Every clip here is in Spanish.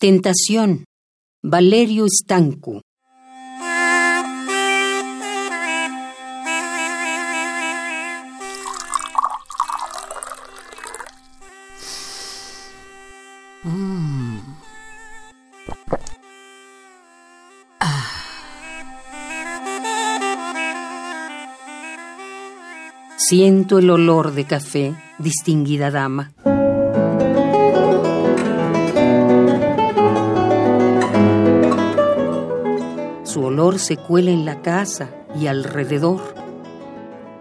Tentación. Valerio Stancu. Siento el olor de café, distinguida dama. Olor se cuela en la casa y alrededor.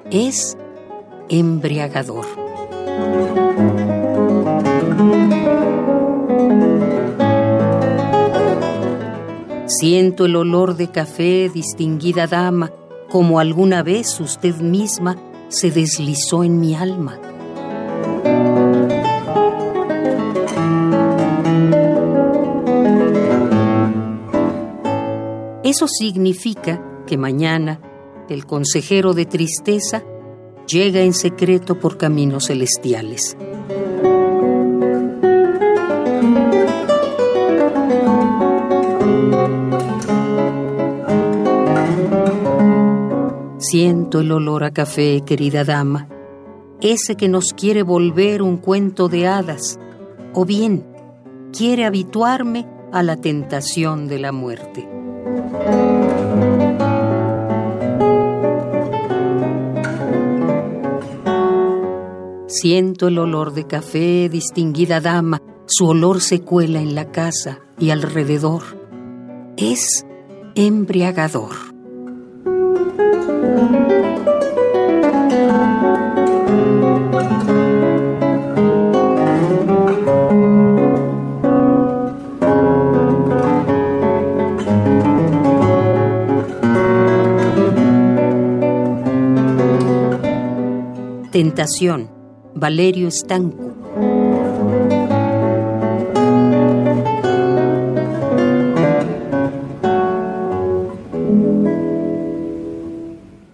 Es embriagador. Siento el olor de café, distinguida dama, como alguna vez usted misma se deslizó en mi alma. Eso significa que mañana el consejero de tristeza llega en secreto por caminos celestiales. Siento el olor a café, querida dama, ese que nos quiere volver un cuento de hadas, o bien quiere habituarme a la tentación de la muerte. Siento el olor de café, distinguida dama, su olor se cuela en la casa y alrededor. Es embriagador. Tentación, Valerio Stanco.